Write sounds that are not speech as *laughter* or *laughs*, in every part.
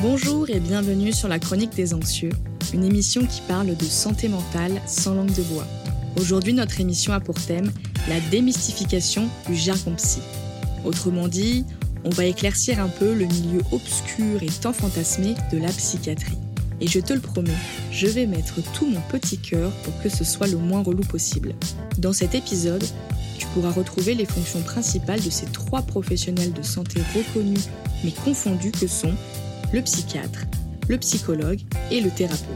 Bonjour et bienvenue sur la Chronique des Anxieux, une émission qui parle de santé mentale sans langue de bois. Aujourd'hui, notre émission a pour thème la démystification du jargon psy. Autrement dit, on va éclaircir un peu le milieu obscur et tant fantasmé de la psychiatrie. Et je te le promets, je vais mettre tout mon petit cœur pour que ce soit le moins relou possible. Dans cet épisode, tu pourras retrouver les fonctions principales de ces trois professionnels de santé reconnus mais confondus que sont le psychiatre, le psychologue et le thérapeute.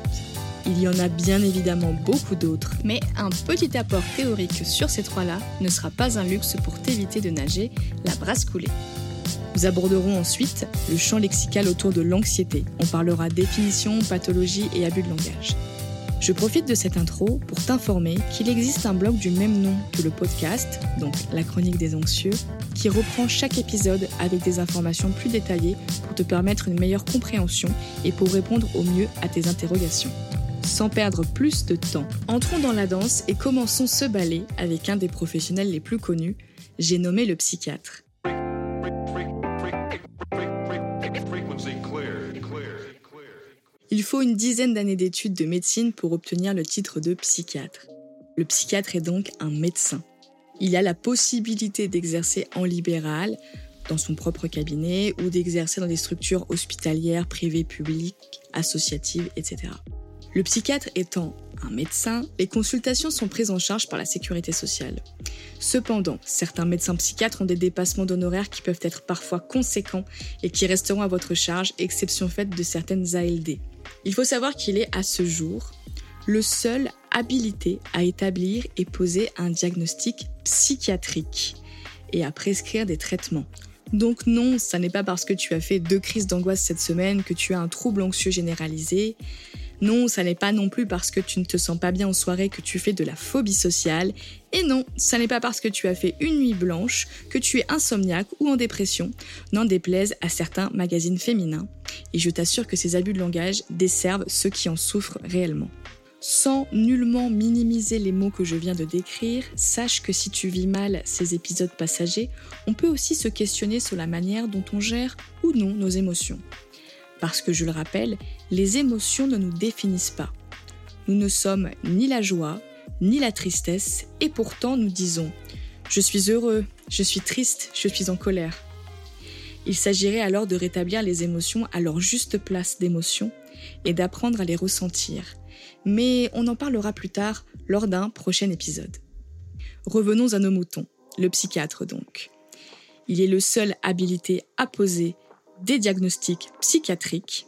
Il y en a bien évidemment beaucoup d'autres, mais un petit apport théorique sur ces trois-là ne sera pas un luxe pour t'éviter de nager la brasse coulée. Nous aborderons ensuite le champ lexical autour de l'anxiété. On parlera définition, pathologie et abus de langage. Je profite de cette intro pour t'informer qu'il existe un blog du même nom que le podcast, donc la chronique des anxieux, qui reprend chaque épisode avec des informations plus détaillées pour te permettre une meilleure compréhension et pour répondre au mieux à tes interrogations. Sans perdre plus de temps, entrons dans la danse et commençons ce ballet avec un des professionnels les plus connus, j'ai nommé le psychiatre. Il faut une dizaine d'années d'études de médecine pour obtenir le titre de psychiatre. Le psychiatre est donc un médecin. Il a la possibilité d'exercer en libéral, dans son propre cabinet, ou d'exercer dans des structures hospitalières, privées, publiques, associatives, etc. Le psychiatre étant un médecin, les consultations sont prises en charge par la sécurité sociale. Cependant, certains médecins psychiatres ont des dépassements d'honoraires qui peuvent être parfois conséquents et qui resteront à votre charge, exception faite de certaines ALD. Il faut savoir qu'il est à ce jour le seul habilité à établir et poser un diagnostic psychiatrique et à prescrire des traitements. Donc non, ça n'est pas parce que tu as fait deux crises d'angoisse cette semaine que tu as un trouble anxieux généralisé. Non, ça n'est pas non plus parce que tu ne te sens pas bien en soirée que tu fais de la phobie sociale. Et non, ça n'est pas parce que tu as fait une nuit blanche que tu es insomniaque ou en dépression, n'en déplaise à certains magazines féminins. Et je t'assure que ces abus de langage desservent ceux qui en souffrent réellement. Sans nullement minimiser les mots que je viens de décrire, sache que si tu vis mal ces épisodes passagers, on peut aussi se questionner sur la manière dont on gère ou non nos émotions. Parce que je le rappelle, les émotions ne nous définissent pas. Nous ne sommes ni la joie, ni la tristesse, et pourtant nous disons ⁇ Je suis heureux, je suis triste, je suis en colère ⁇ Il s'agirait alors de rétablir les émotions à leur juste place d'émotion et d'apprendre à les ressentir. Mais on en parlera plus tard lors d'un prochain épisode. Revenons à nos moutons, le psychiatre donc. Il est le seul habilité à poser des diagnostics psychiatriques.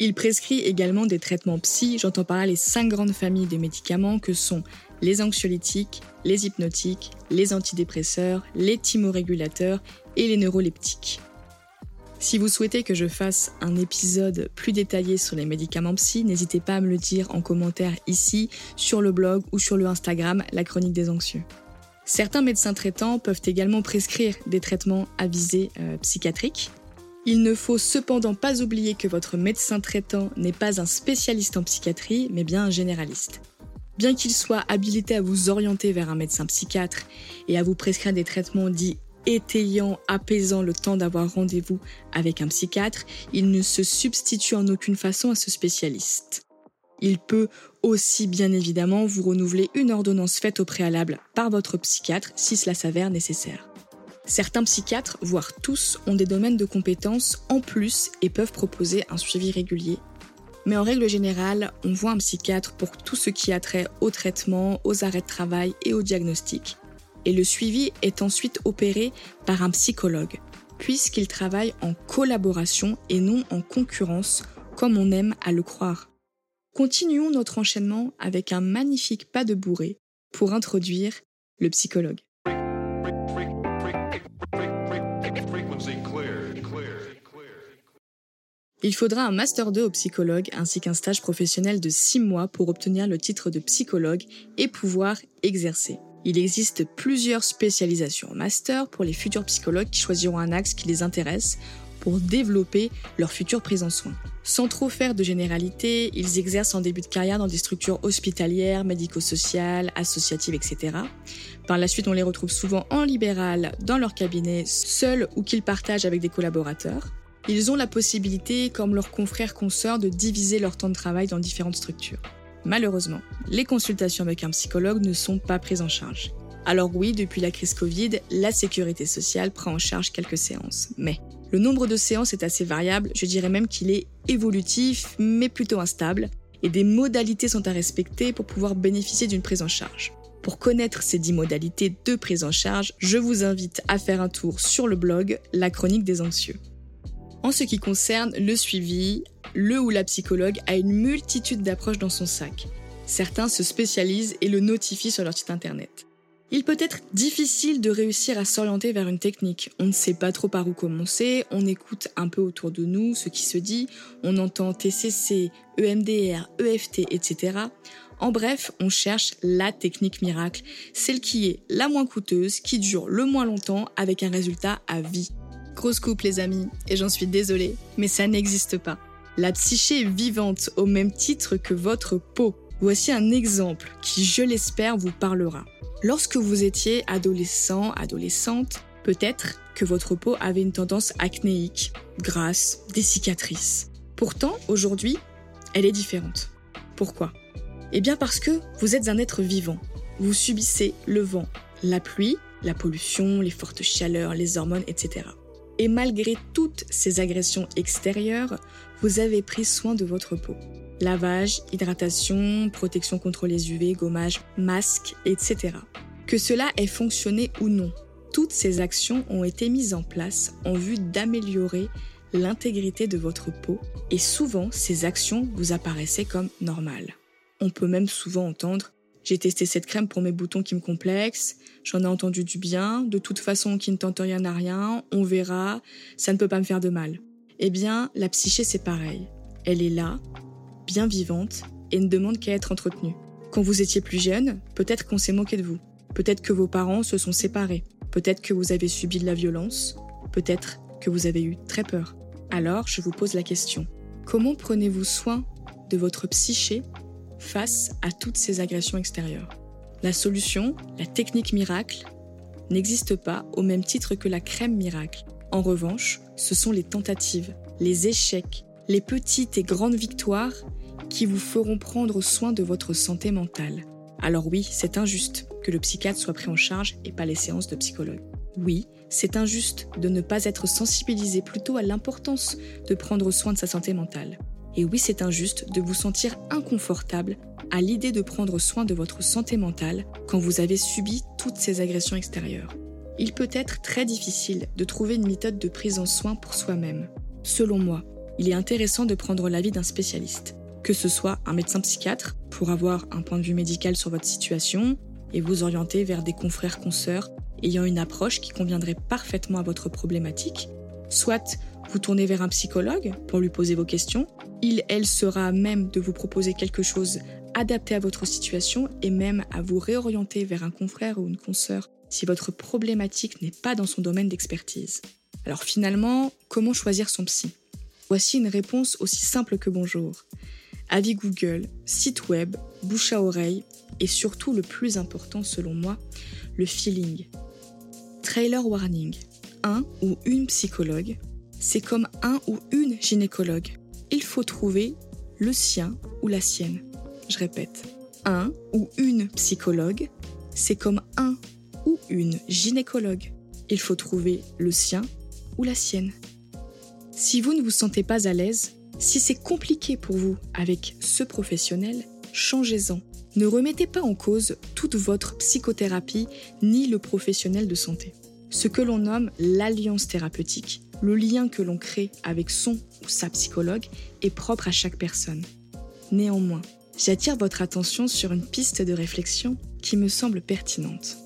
Il prescrit également des traitements psy, j'entends par là les cinq grandes familles de médicaments que sont les anxiolytiques, les hypnotiques, les antidépresseurs, les thymorégulateurs et les neuroleptiques. Si vous souhaitez que je fasse un épisode plus détaillé sur les médicaments psy, n'hésitez pas à me le dire en commentaire ici, sur le blog ou sur le Instagram La Chronique des Anxieux. Certains médecins traitants peuvent également prescrire des traitements à visée euh, psychiatrique, il ne faut cependant pas oublier que votre médecin traitant n'est pas un spécialiste en psychiatrie, mais bien un généraliste. Bien qu'il soit habilité à vous orienter vers un médecin psychiatre et à vous prescrire des traitements dits étayant, apaisant le temps d'avoir rendez-vous avec un psychiatre, il ne se substitue en aucune façon à ce spécialiste. Il peut aussi bien évidemment vous renouveler une ordonnance faite au préalable par votre psychiatre si cela s'avère nécessaire. Certains psychiatres, voire tous, ont des domaines de compétences en plus et peuvent proposer un suivi régulier. Mais en règle générale, on voit un psychiatre pour tout ce qui a trait au traitement, aux arrêts de travail et au diagnostic. Et le suivi est ensuite opéré par un psychologue, puisqu'il travaille en collaboration et non en concurrence, comme on aime à le croire. Continuons notre enchaînement avec un magnifique pas de bourrée pour introduire le psychologue. Il faudra un Master 2 au psychologue ainsi qu'un stage professionnel de 6 mois pour obtenir le titre de psychologue et pouvoir exercer. Il existe plusieurs spécialisations en master pour les futurs psychologues qui choisiront un axe qui les intéresse pour développer leur future prise en soin. Sans trop faire de généralité, ils exercent en début de carrière dans des structures hospitalières, médico-sociales, associatives, etc. Par la suite, on les retrouve souvent en libéral dans leur cabinet, seuls ou qu'ils partagent avec des collaborateurs. Ils ont la possibilité, comme leurs confrères consoeurs, de diviser leur temps de travail dans différentes structures. Malheureusement, les consultations avec un psychologue ne sont pas prises en charge. Alors oui, depuis la crise Covid, la sécurité sociale prend en charge quelques séances. Mais le nombre de séances est assez variable, je dirais même qu'il est évolutif, mais plutôt instable, et des modalités sont à respecter pour pouvoir bénéficier d'une prise en charge. Pour connaître ces 10 modalités de prise en charge, je vous invite à faire un tour sur le blog La Chronique des Anxieux. En ce qui concerne le suivi, le ou la psychologue a une multitude d'approches dans son sac. Certains se spécialisent et le notifient sur leur site internet. Il peut être difficile de réussir à s'orienter vers une technique. On ne sait pas trop par où commencer, on écoute un peu autour de nous ce qui se dit, on entend TCC, EMDR, EFT, etc. En bref, on cherche la technique miracle, celle qui est la moins coûteuse, qui dure le moins longtemps avec un résultat à vie. Grosse coupe les amis, et j'en suis désolée, mais ça n'existe pas. La psyché est vivante au même titre que votre peau. Voici un exemple qui, je l'espère, vous parlera. Lorsque vous étiez adolescent, adolescente, peut-être que votre peau avait une tendance acnéique, grasse, des cicatrices. Pourtant, aujourd'hui, elle est différente. Pourquoi? Eh bien parce que vous êtes un être vivant. Vous subissez le vent, la pluie, la pollution, les fortes chaleurs, les hormones, etc. Et malgré toutes ces agressions extérieures, vous avez pris soin de votre peau. Lavage, hydratation, protection contre les UV, gommage, masque, etc. Que cela ait fonctionné ou non, toutes ces actions ont été mises en place en vue d'améliorer l'intégrité de votre peau et souvent ces actions vous apparaissaient comme normales. On peut même souvent entendre j'ai testé cette crème pour mes boutons qui me complexent, j'en ai entendu du bien, de toute façon qui ne tente rien à rien, on verra, ça ne peut pas me faire de mal. Eh bien, la psyché c'est pareil. Elle est là, bien vivante et ne demande qu'à être entretenue. Quand vous étiez plus jeune, peut-être qu'on s'est moqué de vous. Peut-être que vos parents se sont séparés. Peut-être que vous avez subi de la violence. Peut-être que vous avez eu très peur. Alors, je vous pose la question. Comment prenez-vous soin de votre psyché face à toutes ces agressions extérieures La solution, la technique miracle, n'existe pas au même titre que la crème miracle. En revanche, ce sont les tentatives, les échecs, les petites et grandes victoires qui vous feront prendre soin de votre santé mentale. Alors oui, c'est injuste que le psychiatre soit pris en charge et pas les séances de psychologue. Oui, c'est injuste de ne pas être sensibilisé plutôt à l'importance de prendre soin de sa santé mentale. Et oui, c'est injuste de vous sentir inconfortable à l'idée de prendre soin de votre santé mentale quand vous avez subi toutes ces agressions extérieures. Il peut être très difficile de trouver une méthode de prise en soin pour soi-même. Selon moi, il est intéressant de prendre l'avis d'un spécialiste que ce soit un médecin psychiatre pour avoir un point de vue médical sur votre situation et vous orienter vers des confrères consoeurs ayant une approche qui conviendrait parfaitement à votre problématique, soit vous tournez vers un psychologue pour lui poser vos questions, il, elle sera à même de vous proposer quelque chose adapté à votre situation et même à vous réorienter vers un confrère ou une consoeur si votre problématique n'est pas dans son domaine d'expertise. Alors finalement, comment choisir son psy? Voici une réponse aussi simple que bonjour avis Google, site web, bouche à oreille et surtout le plus important selon moi, le feeling. Trailer warning. Un ou une psychologue, c'est comme un ou une gynécologue. Il faut trouver le sien ou la sienne. Je répète, un ou une psychologue, c'est comme un ou une gynécologue. Il faut trouver le sien ou la sienne. Si vous ne vous sentez pas à l'aise, si c'est compliqué pour vous avec ce professionnel, changez-en. Ne remettez pas en cause toute votre psychothérapie ni le professionnel de santé. Ce que l'on nomme l'alliance thérapeutique, le lien que l'on crée avec son ou sa psychologue, est propre à chaque personne. Néanmoins, j'attire votre attention sur une piste de réflexion qui me semble pertinente.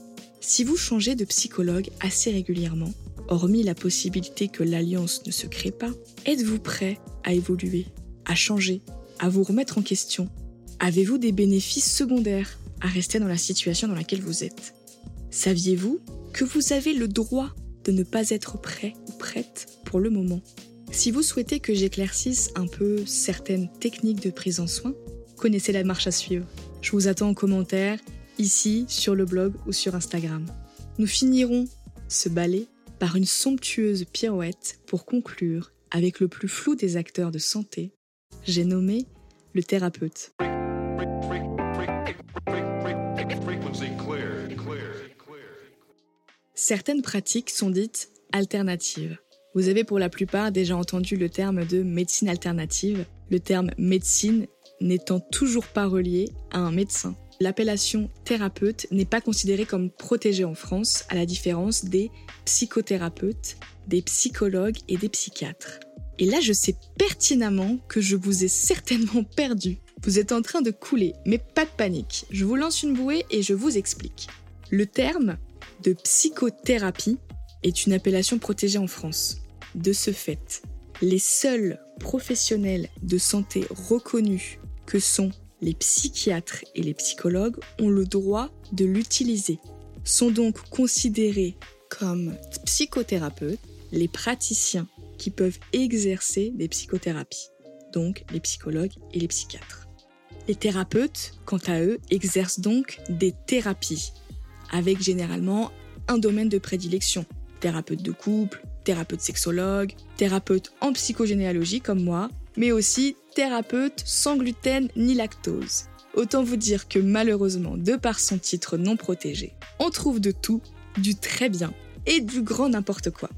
Si vous changez de psychologue assez régulièrement, hormis la possibilité que l'alliance ne se crée pas, êtes-vous prêt à évoluer, à changer, à vous remettre en question? Avez-vous des bénéfices secondaires à rester dans la situation dans laquelle vous êtes? Saviez-vous que vous avez le droit de ne pas être prêt ou prête pour le moment Si vous souhaitez que j'éclaircisse un peu certaines techniques de prise en soin, connaissez la marche à suivre. Je vous attends en commentaire, ici, sur le blog ou sur Instagram. Nous finirons ce ballet par une somptueuse pirouette pour conclure avec le plus flou des acteurs de santé. J'ai nommé le thérapeute. Certaines pratiques sont dites alternatives. Vous avez pour la plupart déjà entendu le terme de médecine alternative, le terme médecine n'étant toujours pas relié à un médecin. L'appellation thérapeute n'est pas considérée comme protégée en France, à la différence des psychothérapeutes, des psychologues et des psychiatres. Et là, je sais pertinemment que je vous ai certainement *laughs* perdu. Vous êtes en train de couler, mais pas de panique. Je vous lance une bouée et je vous explique. Le terme de psychothérapie est une appellation protégée en France. De ce fait, les seuls professionnels de santé reconnus que sont les psychiatres et les psychologues ont le droit de l'utiliser. Sont donc considérés comme psychothérapeutes les praticiens qui peuvent exercer des psychothérapies, donc les psychologues et les psychiatres. Les thérapeutes, quant à eux, exercent donc des thérapies, avec généralement un domaine de prédilection. Thérapeute de couple, thérapeute sexologue, thérapeute en psychogénéalogie comme moi, mais aussi thérapeute sans gluten ni lactose. Autant vous dire que malheureusement, de par son titre non protégé, on trouve de tout, du très bien et du grand n'importe quoi.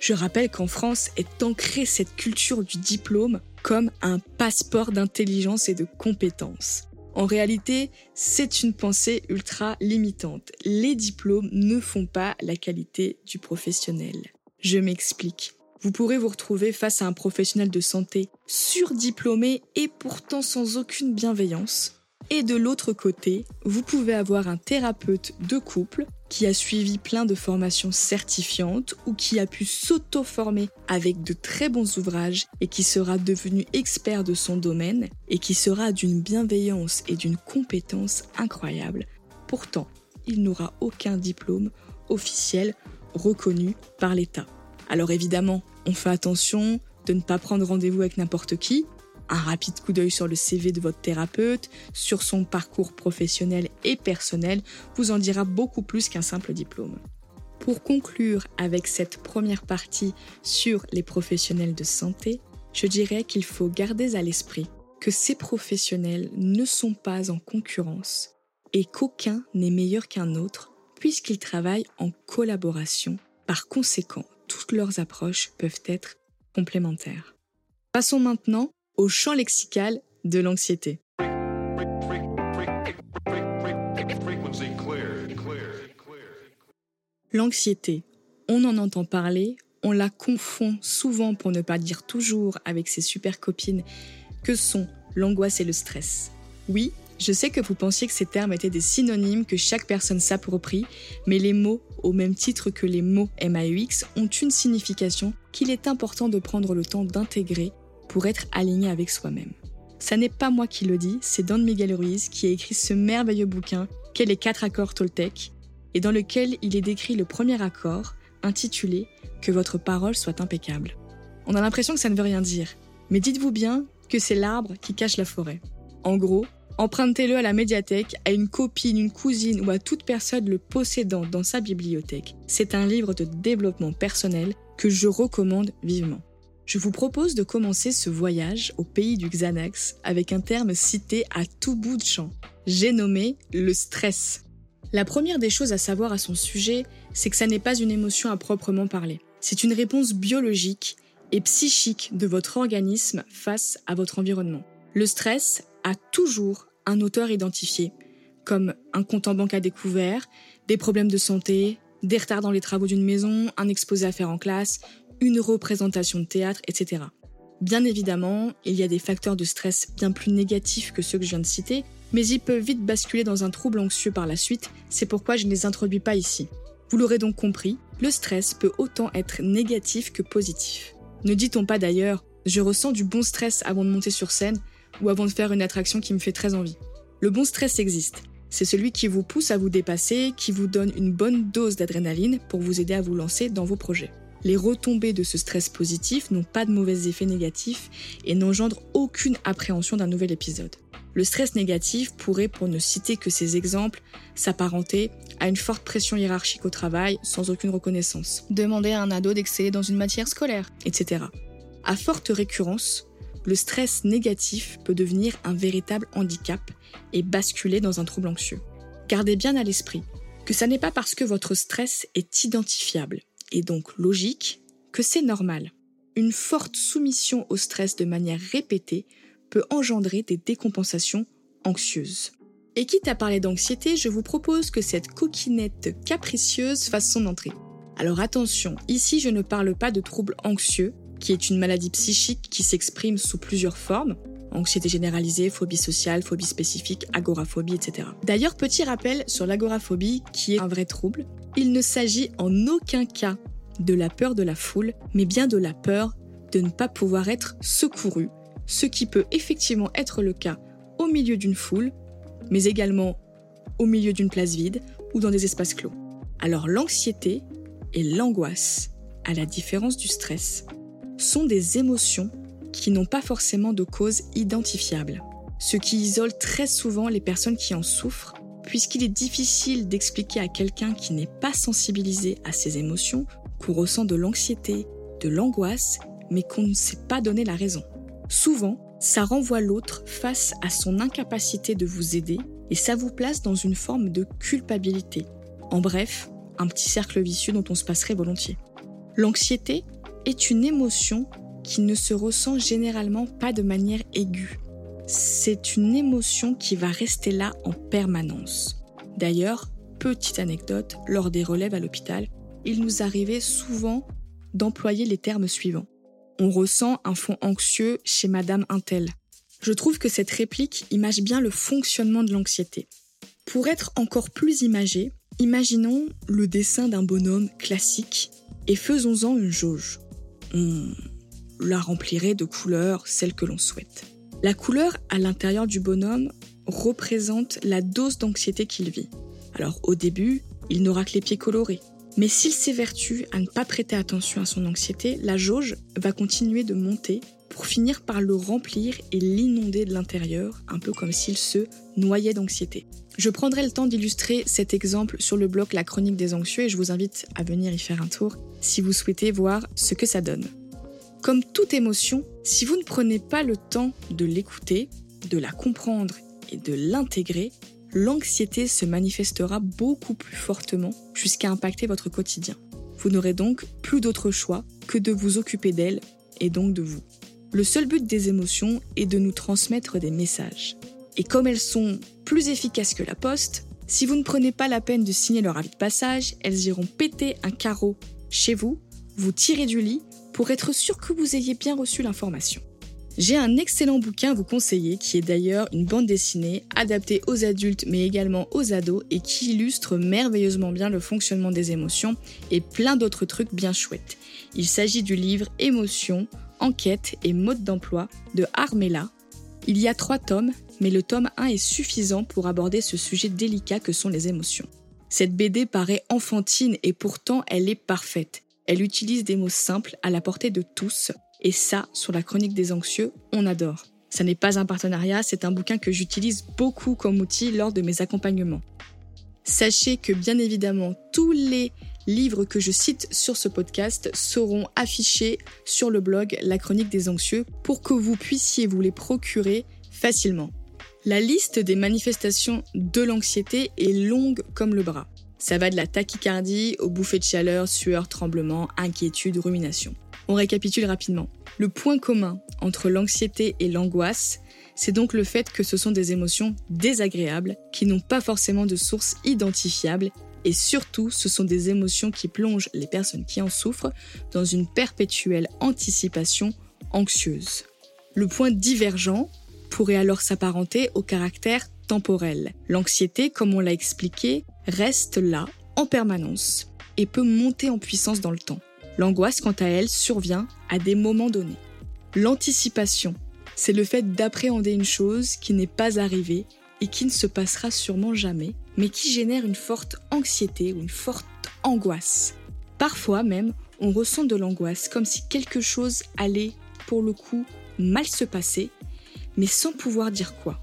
Je rappelle qu'en France est ancrée cette culture du diplôme comme un passeport d'intelligence et de compétences. En réalité, c'est une pensée ultra limitante. Les diplômes ne font pas la qualité du professionnel. Je m'explique. Vous pourrez vous retrouver face à un professionnel de santé surdiplômé et pourtant sans aucune bienveillance. Et de l'autre côté, vous pouvez avoir un thérapeute de couple qui a suivi plein de formations certifiantes ou qui a pu s'auto-former avec de très bons ouvrages et qui sera devenu expert de son domaine et qui sera d'une bienveillance et d'une compétence incroyable. Pourtant, il n'aura aucun diplôme officiel reconnu par l'État. Alors évidemment, on fait attention de ne pas prendre rendez-vous avec n'importe qui, un rapide coup d'œil sur le CV de votre thérapeute, sur son parcours professionnel et personnel, vous en dira beaucoup plus qu'un simple diplôme. Pour conclure avec cette première partie sur les professionnels de santé, je dirais qu'il faut garder à l'esprit que ces professionnels ne sont pas en concurrence et qu'aucun n'est meilleur qu'un autre puisqu'ils travaillent en collaboration. Par conséquent, toutes leurs approches peuvent être complémentaires. Passons maintenant au champ lexical de l'anxiété. L'anxiété, on en entend parler, on la confond souvent pour ne pas dire toujours avec ses super copines que sont l'angoisse et le stress. Oui, je sais que vous pensiez que ces termes étaient des synonymes que chaque personne s'approprie, mais les mots, au même titre que les mots MAUX, ont une signification qu'il est important de prendre le temps d'intégrer pour être aligné avec soi-même. Ça n'est pas moi qui le dis, c'est Don Miguel Ruiz qui a écrit ce merveilleux bouquin qu'est les quatre accords Toltec, et dans lequel il est décrit le premier accord, intitulé Que votre parole soit impeccable. On a l'impression que ça ne veut rien dire, mais dites-vous bien que c'est l'arbre qui cache la forêt. En gros, empruntez-le à la médiathèque, à une copine, une cousine ou à toute personne le possédant dans sa bibliothèque. C'est un livre de développement personnel que je recommande vivement je vous propose de commencer ce voyage au pays du Xanax avec un terme cité à tout bout de champ. J'ai nommé le stress. La première des choses à savoir à son sujet, c'est que ça n'est pas une émotion à proprement parler. C'est une réponse biologique et psychique de votre organisme face à votre environnement. Le stress a toujours un auteur identifié, comme un compte en banque à découvert, des problèmes de santé, des retards dans les travaux d'une maison, un exposé à faire en classe, une représentation de théâtre, etc. Bien évidemment, il y a des facteurs de stress bien plus négatifs que ceux que je viens de citer, mais ils peuvent vite basculer dans un trouble anxieux par la suite, c'est pourquoi je ne les introduis pas ici. Vous l'aurez donc compris, le stress peut autant être négatif que positif. Ne dit-on pas d'ailleurs je ressens du bon stress avant de monter sur scène ou avant de faire une attraction qui me fait très envie. Le bon stress existe. C'est celui qui vous pousse à vous dépasser, qui vous donne une bonne dose d'adrénaline pour vous aider à vous lancer dans vos projets. Les retombées de ce stress positif n'ont pas de mauvais effets négatifs et n'engendrent aucune appréhension d'un nouvel épisode. Le stress négatif pourrait, pour ne citer que ces exemples, s'apparenter à une forte pression hiérarchique au travail sans aucune reconnaissance. Demander à un ado d'exceller dans une matière scolaire, etc. À forte récurrence, le stress négatif peut devenir un véritable handicap et basculer dans un trouble anxieux. Gardez bien à l'esprit que ça n'est pas parce que votre stress est identifiable et donc logique que c'est normal. Une forte soumission au stress de manière répétée peut engendrer des décompensations anxieuses. Et quitte à parler d'anxiété, je vous propose que cette coquinette capricieuse fasse son entrée. Alors attention, ici je ne parle pas de troubles anxieux, qui est une maladie psychique qui s'exprime sous plusieurs formes, anxiété généralisée, phobie sociale, phobie spécifique, agoraphobie, etc. D'ailleurs, petit rappel sur l'agoraphobie, qui est un vrai trouble, il ne s'agit en aucun cas de la peur de la foule, mais bien de la peur de ne pas pouvoir être secouru, ce qui peut effectivement être le cas au milieu d'une foule, mais également au milieu d'une place vide ou dans des espaces clos. Alors l'anxiété et l'angoisse, à la différence du stress, sont des émotions qui n'ont pas forcément de cause identifiable, ce qui isole très souvent les personnes qui en souffrent, puisqu'il est difficile d'expliquer à quelqu'un qui n'est pas sensibilisé à ces émotions qu'on ressent de l'anxiété, de l'angoisse, mais qu'on ne sait pas donner la raison. Souvent, ça renvoie l'autre face à son incapacité de vous aider et ça vous place dans une forme de culpabilité. En bref, un petit cercle vicieux dont on se passerait volontiers. L'anxiété est une émotion qui ne se ressent généralement pas de manière aiguë. C'est une émotion qui va rester là en permanence. D'ailleurs, petite anecdote, lors des relèves à l'hôpital, il nous arrivait souvent d'employer les termes suivants. On ressent un fond anxieux chez Madame Intel. Je trouve que cette réplique image bien le fonctionnement de l'anxiété. Pour être encore plus imagé, imaginons le dessin d'un bonhomme classique et faisons-en une jauge. On la remplirait de couleurs, celles que l'on souhaite. La couleur à l'intérieur du bonhomme représente la dose d'anxiété qu'il vit. Alors au début, il n'aura que les pieds colorés. Mais s'il s'évertue à ne pas prêter attention à son anxiété, la jauge va continuer de monter pour finir par le remplir et l'inonder de l'intérieur, un peu comme s'il se noyait d'anxiété. Je prendrai le temps d'illustrer cet exemple sur le blog La Chronique des Anxieux et je vous invite à venir y faire un tour si vous souhaitez voir ce que ça donne. Comme toute émotion, si vous ne prenez pas le temps de l'écouter, de la comprendre et de l'intégrer, l'anxiété se manifestera beaucoup plus fortement jusqu'à impacter votre quotidien. Vous n'aurez donc plus d'autre choix que de vous occuper d'elle et donc de vous. Le seul but des émotions est de nous transmettre des messages. Et comme elles sont plus efficaces que la poste, si vous ne prenez pas la peine de signer leur avis de passage, elles iront péter un carreau chez vous, vous tirer du lit pour être sûr que vous ayez bien reçu l'information. J'ai un excellent bouquin à vous conseiller qui est d'ailleurs une bande dessinée adaptée aux adultes mais également aux ados et qui illustre merveilleusement bien le fonctionnement des émotions et plein d'autres trucs bien chouettes. Il s'agit du livre Émotions, enquête et mode d'emploi de Armella. Il y a trois tomes, mais le tome 1 est suffisant pour aborder ce sujet délicat que sont les émotions. Cette BD paraît enfantine et pourtant elle est parfaite. Elle utilise des mots simples à la portée de tous, et ça, sur la chronique des anxieux, on adore. Ça n'est pas un partenariat, c'est un bouquin que j'utilise beaucoup comme outil lors de mes accompagnements. Sachez que bien évidemment, tous les livres que je cite sur ce podcast seront affichés sur le blog La Chronique des Anxieux pour que vous puissiez vous les procurer facilement. La liste des manifestations de l'anxiété est longue comme le bras. Ça va de la tachycardie aux bouffées de chaleur, sueur, tremblement, inquiétude, rumination. On récapitule rapidement. Le point commun entre l'anxiété et l'angoisse, c'est donc le fait que ce sont des émotions désagréables qui n'ont pas forcément de source identifiable et surtout ce sont des émotions qui plongent les personnes qui en souffrent dans une perpétuelle anticipation anxieuse. Le point divergent pourrait alors s'apparenter au caractère temporel. L'anxiété, comme on l'a expliqué, reste là en permanence et peut monter en puissance dans le temps. L'angoisse, quant à elle, survient à des moments donnés. L'anticipation, c'est le fait d'appréhender une chose qui n'est pas arrivée et qui ne se passera sûrement jamais, mais qui génère une forte anxiété ou une forte angoisse. Parfois même, on ressent de l'angoisse comme si quelque chose allait, pour le coup, mal se passer, mais sans pouvoir dire quoi.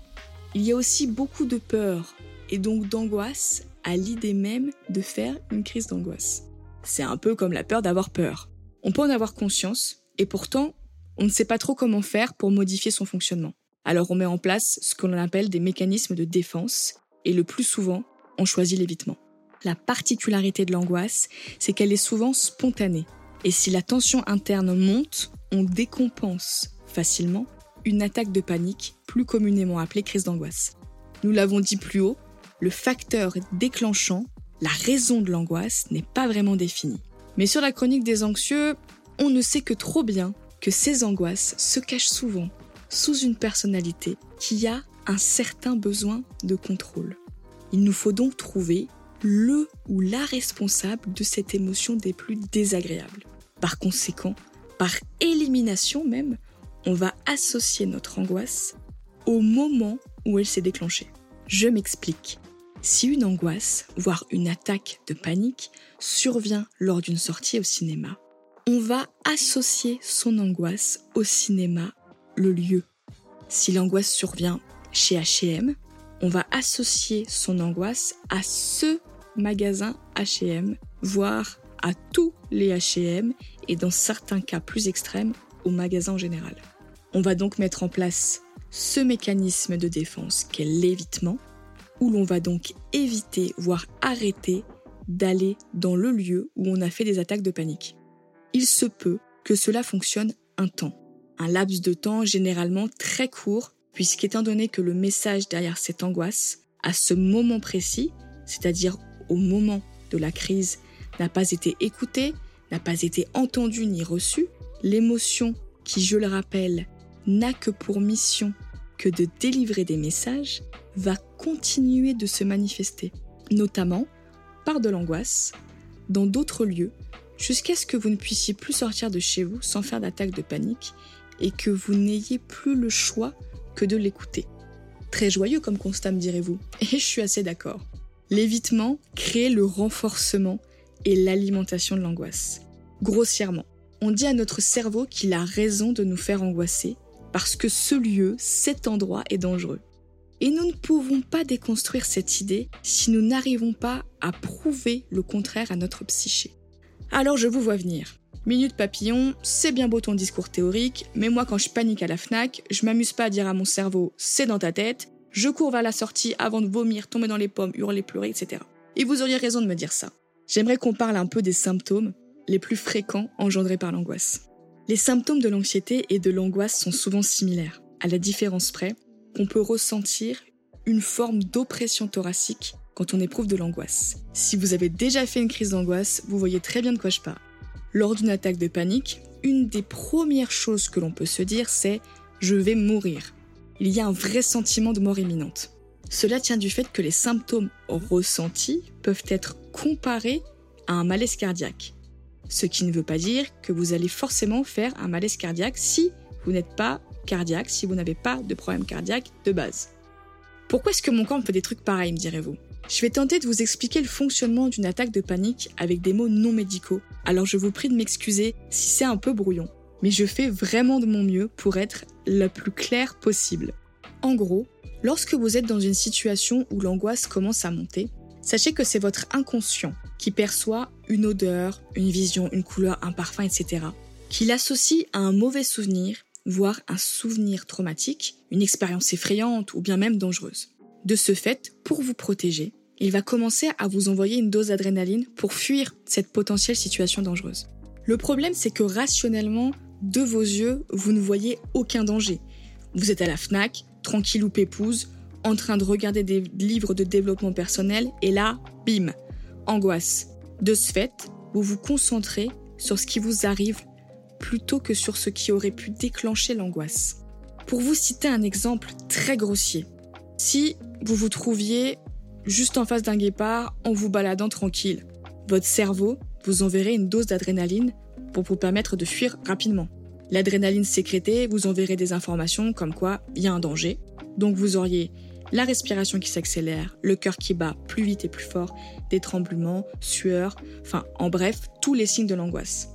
Il y a aussi beaucoup de peur et donc d'angoisse à l'idée même de faire une crise d'angoisse. C'est un peu comme la peur d'avoir peur. On peut en avoir conscience et pourtant, on ne sait pas trop comment faire pour modifier son fonctionnement. Alors on met en place ce qu'on appelle des mécanismes de défense et le plus souvent, on choisit l'évitement. La particularité de l'angoisse, c'est qu'elle est souvent spontanée. Et si la tension interne monte, on décompense facilement une attaque de panique, plus communément appelée crise d'angoisse. Nous l'avons dit plus haut, le facteur déclenchant, la raison de l'angoisse n'est pas vraiment définie. Mais sur la chronique des anxieux, on ne sait que trop bien que ces angoisses se cachent souvent sous une personnalité qui a un certain besoin de contrôle. Il nous faut donc trouver le ou la responsable de cette émotion des plus désagréables. Par conséquent, par élimination même, on va associer notre angoisse au moment où elle s'est déclenchée. Je m'explique. Si une angoisse, voire une attaque de panique, survient lors d'une sortie au cinéma, on va associer son angoisse au cinéma, le lieu. Si l'angoisse survient chez HM, on va associer son angoisse à ce magasin HM, voire à tous les HM et dans certains cas plus extrêmes, au magasin en général. On va donc mettre en place ce mécanisme de défense qu'est l'évitement, où l'on va donc éviter, voire arrêter d'aller dans le lieu où on a fait des attaques de panique. Il se peut que cela fonctionne un temps, un laps de temps généralement très court, puisqu'étant donné que le message derrière cette angoisse, à ce moment précis, c'est-à-dire au moment de la crise, n'a pas été écouté, n'a pas été entendu ni reçu, l'émotion qui, je le rappelle, n'a que pour mission que de délivrer des messages, va continuer de se manifester, notamment par de l'angoisse, dans d'autres lieux, jusqu'à ce que vous ne puissiez plus sortir de chez vous sans faire d'attaque de panique et que vous n'ayez plus le choix que de l'écouter. Très joyeux comme constat, me direz-vous, *laughs* et je suis assez d'accord. L'évitement crée le renforcement et l'alimentation de l'angoisse. Grossièrement, on dit à notre cerveau qu'il a raison de nous faire angoisser parce que ce lieu, cet endroit est dangereux. Et nous ne pouvons pas déconstruire cette idée si nous n'arrivons pas à prouver le contraire à notre psyché. Alors je vous vois venir. Minute papillon, c'est bien beau ton discours théorique, mais moi quand je panique à la FNAC, je m'amuse pas à dire à mon cerveau c'est dans ta tête, je cours vers la sortie avant de vomir, tomber dans les pommes, hurler, pleurer, etc. Et vous auriez raison de me dire ça. J'aimerais qu'on parle un peu des symptômes les plus fréquents engendrés par l'angoisse. Les symptômes de l'anxiété et de l'angoisse sont souvent similaires, à la différence près qu'on peut ressentir une forme d'oppression thoracique quand on éprouve de l'angoisse. Si vous avez déjà fait une crise d'angoisse, vous voyez très bien de quoi je parle. Lors d'une attaque de panique, une des premières choses que l'on peut se dire, c'est je vais mourir. Il y a un vrai sentiment de mort imminente. Cela tient du fait que les symptômes ressentis peuvent être comparés à un malaise cardiaque. Ce qui ne veut pas dire que vous allez forcément faire un malaise cardiaque si vous n'êtes pas cardiaque, si vous n'avez pas de problème cardiaque de base. Pourquoi est-ce que mon corps me fait des trucs pareils, me direz-vous? Je vais tenter de vous expliquer le fonctionnement d'une attaque de panique avec des mots non médicaux, alors je vous prie de m'excuser si c'est un peu brouillon, mais je fais vraiment de mon mieux pour être la plus claire possible. En gros, lorsque vous êtes dans une situation où l'angoisse commence à monter, sachez que c'est votre inconscient qui perçoit une odeur, une vision, une couleur, un parfum, etc., qui l'associe à un mauvais souvenir, voire un souvenir traumatique, une expérience effrayante ou bien même dangereuse. De ce fait, pour vous protéger, il va commencer à vous envoyer une dose d'adrénaline pour fuir cette potentielle situation dangereuse. Le problème, c'est que rationnellement, de vos yeux, vous ne voyez aucun danger. Vous êtes à la FNAC, tranquille ou pépouse, en train de regarder des livres de développement personnel, et là, bim, angoisse. De ce fait, vous vous concentrez sur ce qui vous arrive plutôt que sur ce qui aurait pu déclencher l'angoisse. Pour vous citer un exemple très grossier, si vous vous trouviez juste en face d'un guépard en vous baladant tranquille, votre cerveau vous enverrait une dose d'adrénaline pour vous permettre de fuir rapidement. L'adrénaline sécrétée vous enverrait des informations comme quoi il y a un danger, donc vous auriez la respiration qui s'accélère, le cœur qui bat plus vite et plus fort, des tremblements, sueur, enfin en bref, tous les signes de l'angoisse.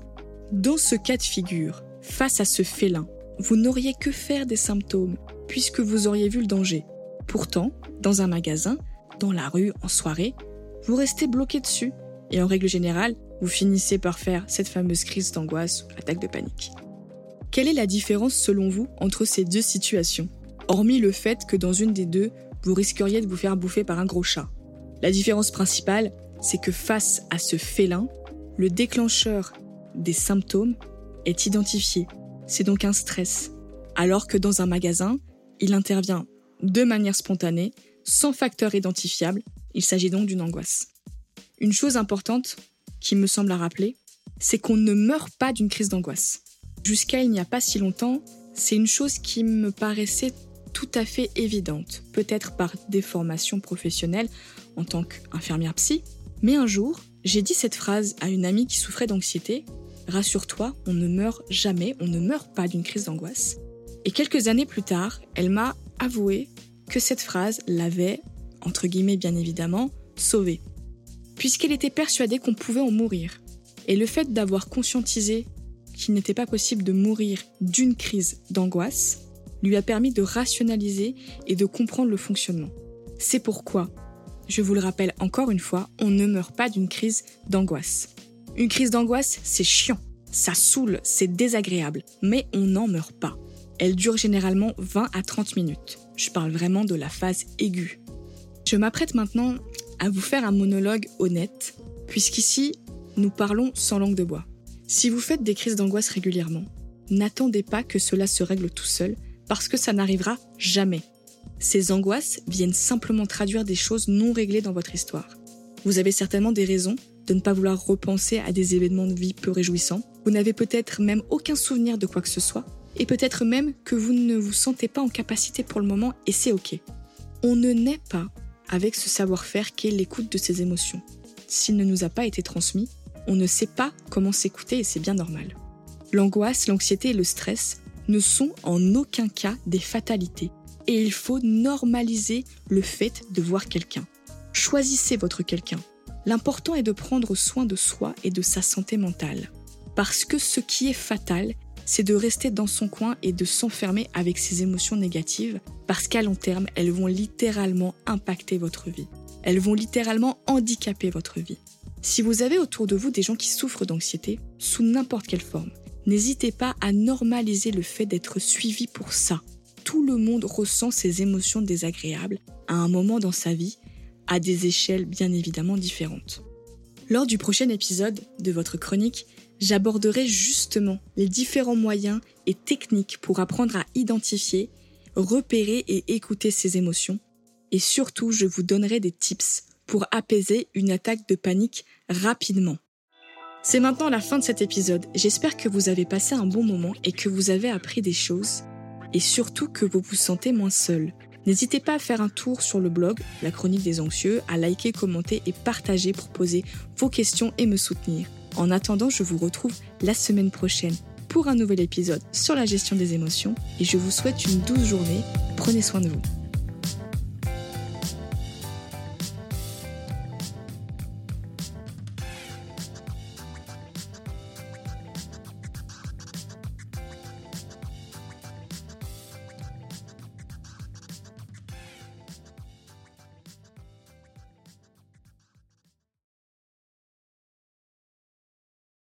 Dans ce cas de figure, face à ce félin, vous n'auriez que faire des symptômes, puisque vous auriez vu le danger. Pourtant, dans un magasin, dans la rue, en soirée, vous restez bloqué dessus, et en règle générale, vous finissez par faire cette fameuse crise d'angoisse ou attaque de panique. Quelle est la différence selon vous entre ces deux situations? Hormis le fait que dans une des deux, vous risqueriez de vous faire bouffer par un gros chat. La différence principale, c'est que face à ce félin, le déclencheur des symptômes est identifié. C'est donc un stress. Alors que dans un magasin, il intervient de manière spontanée, sans facteur identifiable. Il s'agit donc d'une angoisse. Une chose importante qui me semble à rappeler, c'est qu'on ne meurt pas d'une crise d'angoisse. Jusqu'à il n'y a pas si longtemps, c'est une chose qui me paraissait tout à fait évidente, peut-être par des formations professionnelles en tant qu'infirmière psy, mais un jour, j'ai dit cette phrase à une amie qui souffrait d'anxiété Rassure-toi, on ne meurt jamais, on ne meurt pas d'une crise d'angoisse. Et quelques années plus tard, elle m'a avoué que cette phrase l'avait, entre guillemets bien évidemment, sauvée. Puisqu'elle était persuadée qu'on pouvait en mourir. Et le fait d'avoir conscientisé qu'il n'était pas possible de mourir d'une crise d'angoisse lui a permis de rationaliser et de comprendre le fonctionnement. C'est pourquoi, je vous le rappelle encore une fois, on ne meurt pas d'une crise d'angoisse. Une crise d'angoisse, c'est chiant, ça saoule, c'est désagréable, mais on n'en meurt pas. Elle dure généralement 20 à 30 minutes. Je parle vraiment de la phase aiguë. Je m'apprête maintenant à vous faire un monologue honnête, puisqu'ici, nous parlons sans langue de bois. Si vous faites des crises d'angoisse régulièrement, n'attendez pas que cela se règle tout seul, parce que ça n'arrivera jamais. Ces angoisses viennent simplement traduire des choses non réglées dans votre histoire. Vous avez certainement des raisons de ne pas vouloir repenser à des événements de vie peu réjouissants. Vous n'avez peut-être même aucun souvenir de quoi que ce soit. Et peut-être même que vous ne vous sentez pas en capacité pour le moment et c'est ok. On ne naît pas avec ce savoir-faire qu'est l'écoute de ses émotions. S'il ne nous a pas été transmis, on ne sait pas comment s'écouter et c'est bien normal. L'angoisse, l'anxiété et le stress ne sont en aucun cas des fatalités et il faut normaliser le fait de voir quelqu'un. Choisissez votre quelqu'un. L'important est de prendre soin de soi et de sa santé mentale. Parce que ce qui est fatal, c'est de rester dans son coin et de s'enfermer avec ses émotions négatives, parce qu'à long terme, elles vont littéralement impacter votre vie. Elles vont littéralement handicaper votre vie. Si vous avez autour de vous des gens qui souffrent d'anxiété, sous n'importe quelle forme, n'hésitez pas à normaliser le fait d'être suivi pour ça. Tout le monde ressent ces émotions désagréables à un moment dans sa vie, à des échelles bien évidemment différentes. Lors du prochain épisode de votre chronique, j'aborderai justement les différents moyens et techniques pour apprendre à identifier, repérer et écouter ces émotions. Et surtout, je vous donnerai des tips pour apaiser une attaque de panique rapidement. C'est maintenant la fin de cet épisode. J'espère que vous avez passé un bon moment et que vous avez appris des choses et surtout que vous vous sentez moins seul. N'hésitez pas à faire un tour sur le blog La Chronique des Anxieux, à liker, commenter et partager pour poser vos questions et me soutenir. En attendant, je vous retrouve la semaine prochaine pour un nouvel épisode sur la gestion des émotions et je vous souhaite une douce journée. Prenez soin de vous.